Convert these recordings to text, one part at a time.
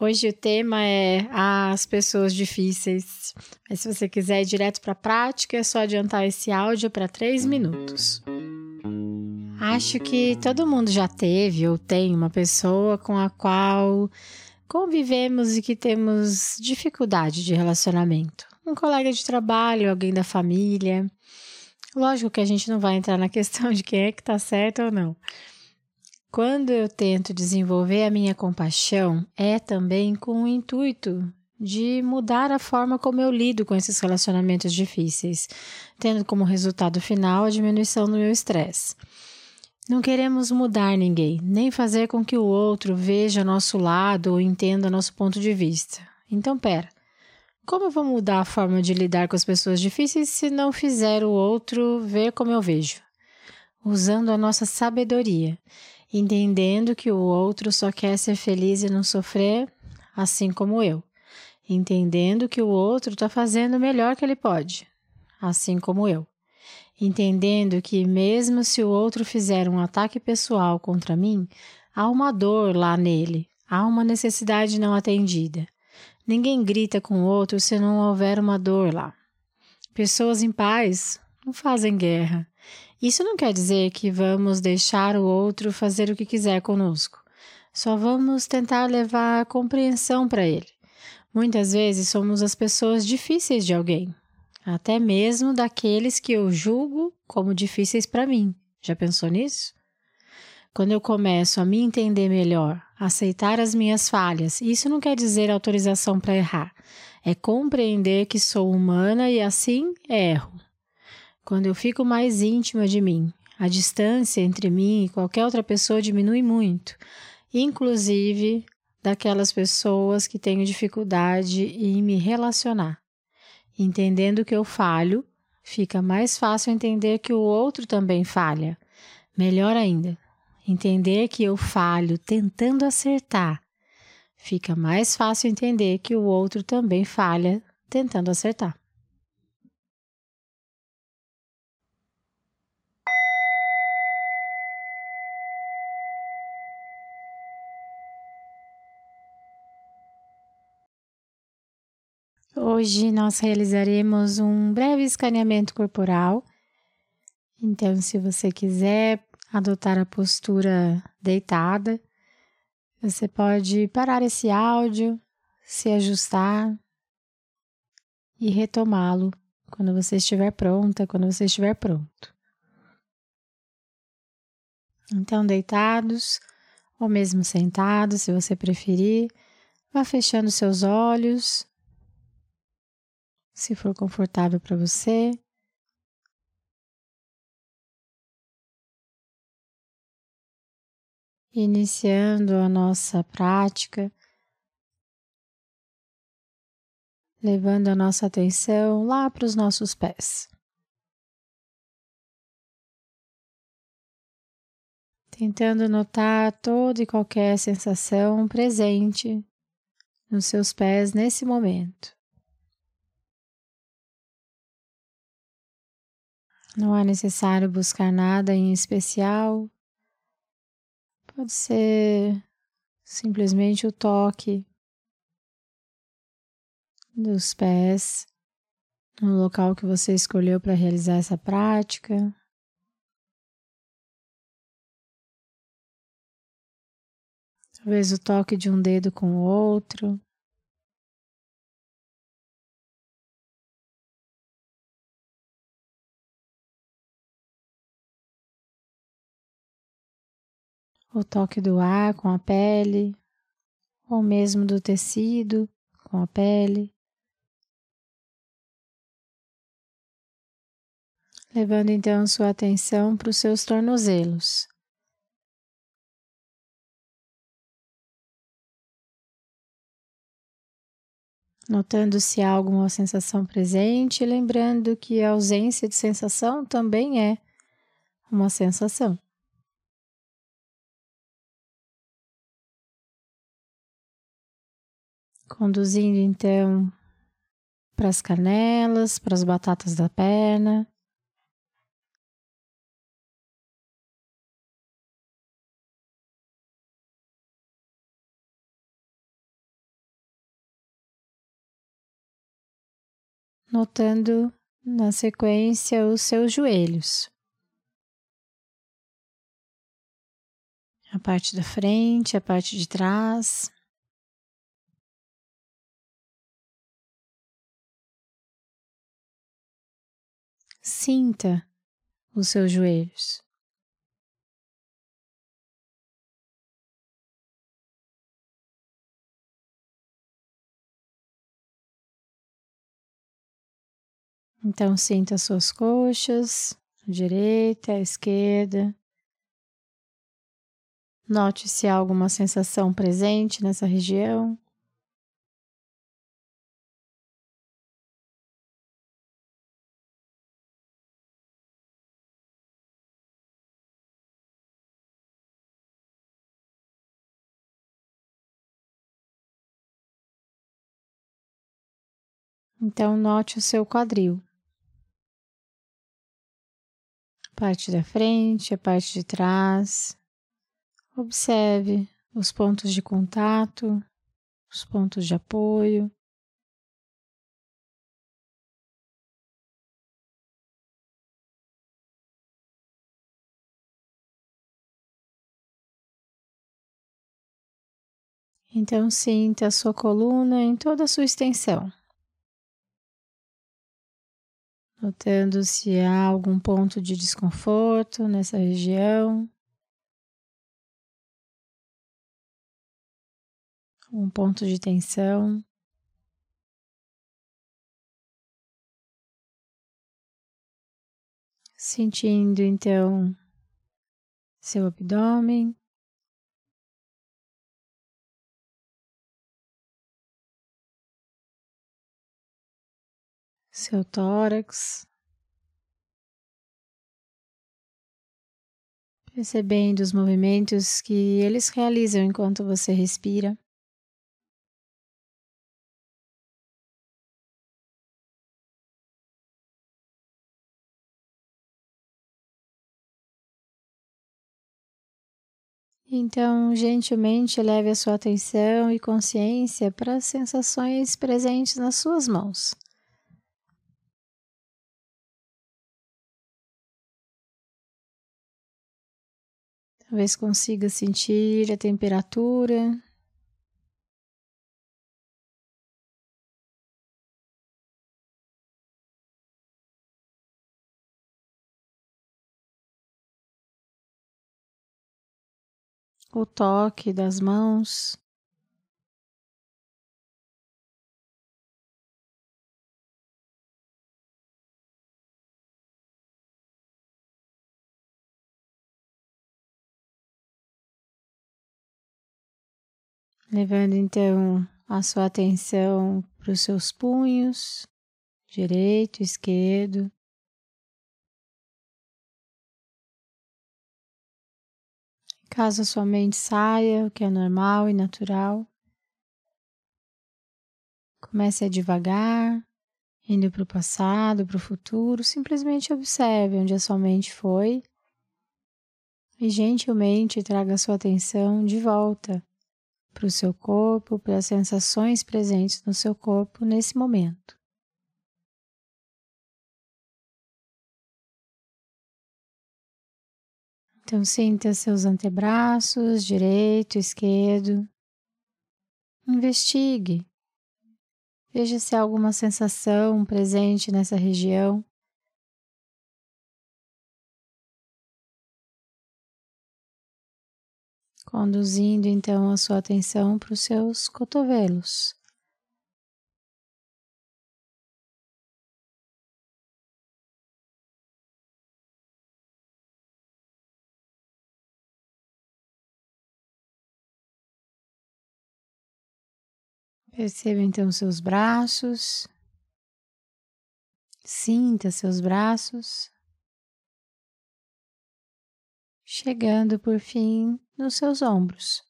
Hoje o tema é as pessoas difíceis. Mas se você quiser ir direto para a prática, é só adiantar esse áudio para três minutos. Acho que todo mundo já teve ou tem uma pessoa com a qual convivemos e que temos dificuldade de relacionamento. Um colega de trabalho, alguém da família. Lógico que a gente não vai entrar na questão de quem é que está certo ou não. Quando eu tento desenvolver a minha compaixão, é também com o intuito de mudar a forma como eu lido com esses relacionamentos difíceis, tendo como resultado final a diminuição do meu estresse. Não queremos mudar ninguém, nem fazer com que o outro veja nosso lado ou entenda nosso ponto de vista. Então, pera. Como eu vou mudar a forma de lidar com as pessoas difíceis se não fizer o outro ver como eu vejo? Usando a nossa sabedoria entendendo que o outro só quer ser feliz e não sofrer, assim como eu, entendendo que o outro está fazendo o melhor que ele pode, assim como eu, entendendo que mesmo se o outro fizer um ataque pessoal contra mim, há uma dor lá nele, há uma necessidade não atendida. Ninguém grita com o outro se não houver uma dor lá. Pessoas em paz não fazem guerra. Isso não quer dizer que vamos deixar o outro fazer o que quiser conosco. Só vamos tentar levar compreensão para ele. Muitas vezes somos as pessoas difíceis de alguém, até mesmo daqueles que eu julgo como difíceis para mim. Já pensou nisso? Quando eu começo a me entender melhor, aceitar as minhas falhas, isso não quer dizer autorização para errar. É compreender que sou humana e assim erro. Quando eu fico mais íntima de mim, a distância entre mim e qualquer outra pessoa diminui muito, inclusive daquelas pessoas que tenho dificuldade em me relacionar. Entendendo que eu falho, fica mais fácil entender que o outro também falha. Melhor ainda, entender que eu falho tentando acertar. Fica mais fácil entender que o outro também falha tentando acertar. Hoje nós realizaremos um breve escaneamento corporal. Então, se você quiser adotar a postura deitada, você pode parar esse áudio, se ajustar e retomá-lo quando você estiver pronta, quando você estiver pronto. Então, deitados ou mesmo sentados, se você preferir, vá fechando seus olhos se for confortável para você. Iniciando a nossa prática, levando a nossa atenção lá para os nossos pés. Tentando notar toda e qualquer sensação presente nos seus pés nesse momento. Não é necessário buscar nada em especial. Pode ser simplesmente o toque dos pés no local que você escolheu para realizar essa prática. Talvez o toque de um dedo com o outro. O toque do ar com a pele, ou mesmo do tecido com a pele. Levando então sua atenção para os seus tornozelos. notando se há alguma sensação presente, lembrando que a ausência de sensação também é uma sensação. Conduzindo então para as canelas, para as batatas da perna. Notando na sequência os seus joelhos. A parte da frente, a parte de trás. Sinta os seus joelhos. Então, sinta as suas coxas, direita, esquerda. Note se há alguma sensação presente nessa região. Então, note o seu quadril. A parte da frente, a parte de trás. Observe os pontos de contato, os pontos de apoio. Então, sinta a sua coluna em toda a sua extensão notando se há algum ponto de desconforto nessa região. Um ponto de tensão. Sentindo então seu abdômen. Seu tórax, percebendo os movimentos que eles realizam enquanto você respira. Então, gentilmente leve a sua atenção e consciência para as sensações presentes nas suas mãos. Talvez consiga sentir a temperatura. O toque das mãos. Levando então a sua atenção para os seus punhos, direito, esquerdo. Caso a sua mente saia, o que é normal e natural, comece a devagar, indo para o passado, para o futuro, simplesmente observe onde a sua mente foi e gentilmente traga a sua atenção de volta para o seu corpo, para as sensações presentes no seu corpo nesse momento. Então, sinta seus antebraços, direito, esquerdo. Investigue. Veja se há alguma sensação presente nessa região. Conduzindo então a sua atenção para os seus cotovelos. Perceba então seus braços, sinta seus braços, chegando por fim nos seus ombros.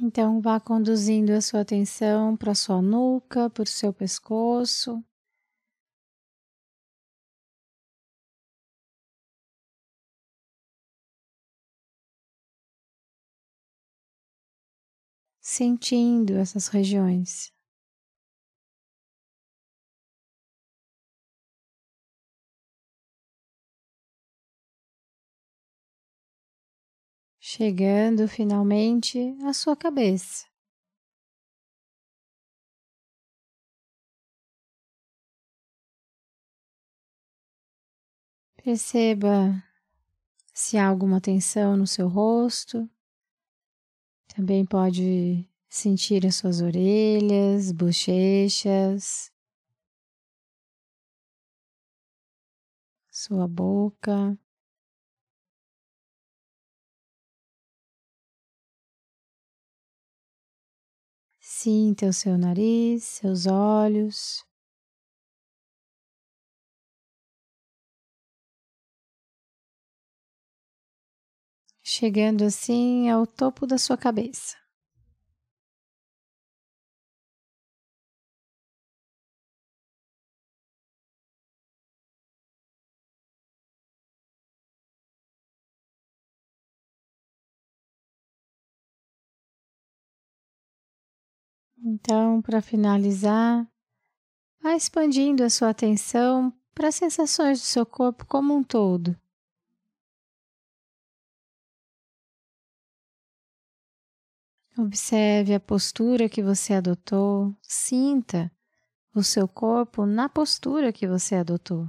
Então, vá conduzindo a sua atenção para sua nuca, para o seu pescoço. Sentindo essas regiões. chegando finalmente à sua cabeça. Perceba se há alguma tensão no seu rosto. Também pode sentir as suas orelhas, bochechas, sua boca. Sinta o seu nariz, seus olhos. Chegando assim ao topo da sua cabeça. Então, para finalizar, vá expandindo a sua atenção para as sensações do seu corpo como um todo. Observe a postura que você adotou, sinta o seu corpo na postura que você adotou.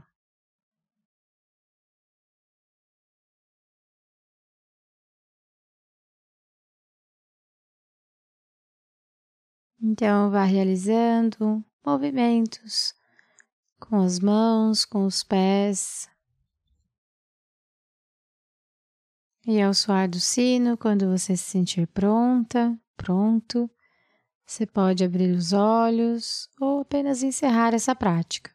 Então, vá realizando movimentos com as mãos, com os pés. E ao soar do sino, quando você se sentir pronta, pronto, você pode abrir os olhos ou apenas encerrar essa prática.